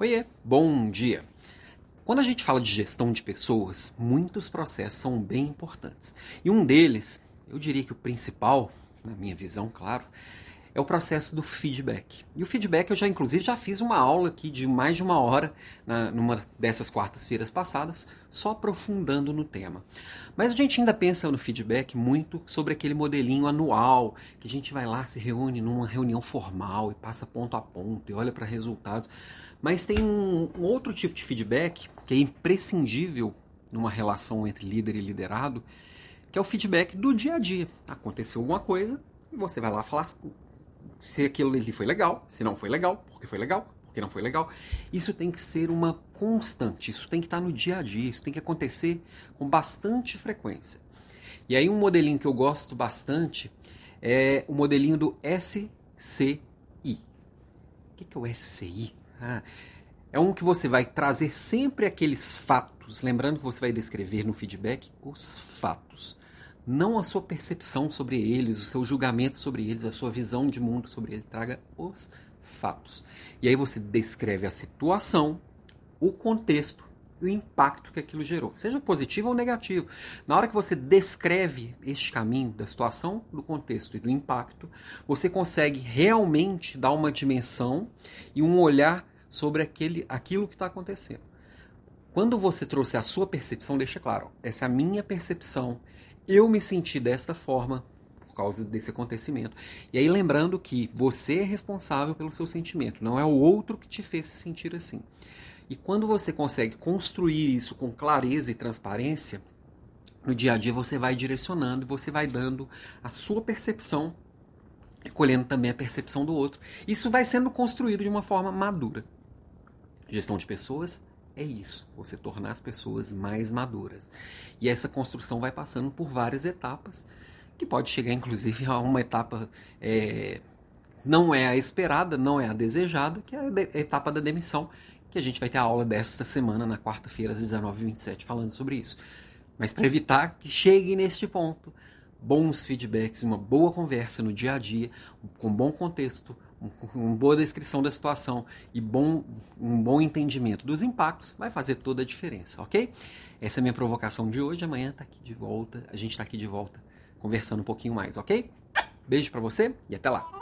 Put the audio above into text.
Oiê, bom dia. Quando a gente fala de gestão de pessoas, muitos processos são bem importantes. E um deles, eu diria que o principal, na minha visão, claro, é o processo do feedback. E o feedback eu já, inclusive, já fiz uma aula aqui de mais de uma hora, na, numa dessas quartas-feiras passadas, só aprofundando no tema. Mas a gente ainda pensa no feedback muito sobre aquele modelinho anual, que a gente vai lá, se reúne numa reunião formal e passa ponto a ponto e olha para resultados. Mas tem um, um outro tipo de feedback que é imprescindível numa relação entre líder e liderado, que é o feedback do dia a dia. Aconteceu alguma coisa e você vai lá falar se aquilo ali foi legal, se não foi legal, porque foi legal, porque não foi legal. Isso tem que ser uma constante, isso tem que estar no dia a dia, isso tem que acontecer com bastante frequência. E aí um modelinho que eu gosto bastante é o modelinho do SCI. O que é o SCI? Ah, é um que você vai trazer sempre aqueles fatos, lembrando que você vai descrever no feedback os fatos não a sua percepção sobre eles, o seu julgamento sobre eles, a sua visão de mundo sobre eles. Traga os fatos. E aí você descreve a situação, o contexto e o impacto que aquilo gerou, seja positivo ou negativo. Na hora que você descreve este caminho da situação, do contexto e do impacto, você consegue realmente dar uma dimensão e um olhar sobre aquele, aquilo que está acontecendo. Quando você trouxe a sua percepção, deixa claro, essa é a minha percepção, eu me senti desta forma por causa desse acontecimento. E aí lembrando que você é responsável pelo seu sentimento, não é o outro que te fez se sentir assim. E quando você consegue construir isso com clareza e transparência, no dia a dia você vai direcionando você vai dando a sua percepção, colhendo também a percepção do outro. Isso vai sendo construído de uma forma madura. Gestão de pessoas é isso, você tornar as pessoas mais maduras. E essa construção vai passando por várias etapas, que pode chegar inclusive a uma etapa é, não é a esperada, não é a desejada, que é a etapa da demissão, que a gente vai ter a aula desta semana, na quarta-feira, às 19h27, falando sobre isso. Mas para evitar que chegue neste ponto, bons feedbacks, uma boa conversa no dia a dia, com bom contexto, uma boa descrição da situação e bom, um bom entendimento dos impactos vai fazer toda a diferença, ok? Essa é a minha provocação de hoje. Amanhã tá aqui de volta. A gente está aqui de volta conversando um pouquinho mais, ok? Beijo para você e até lá.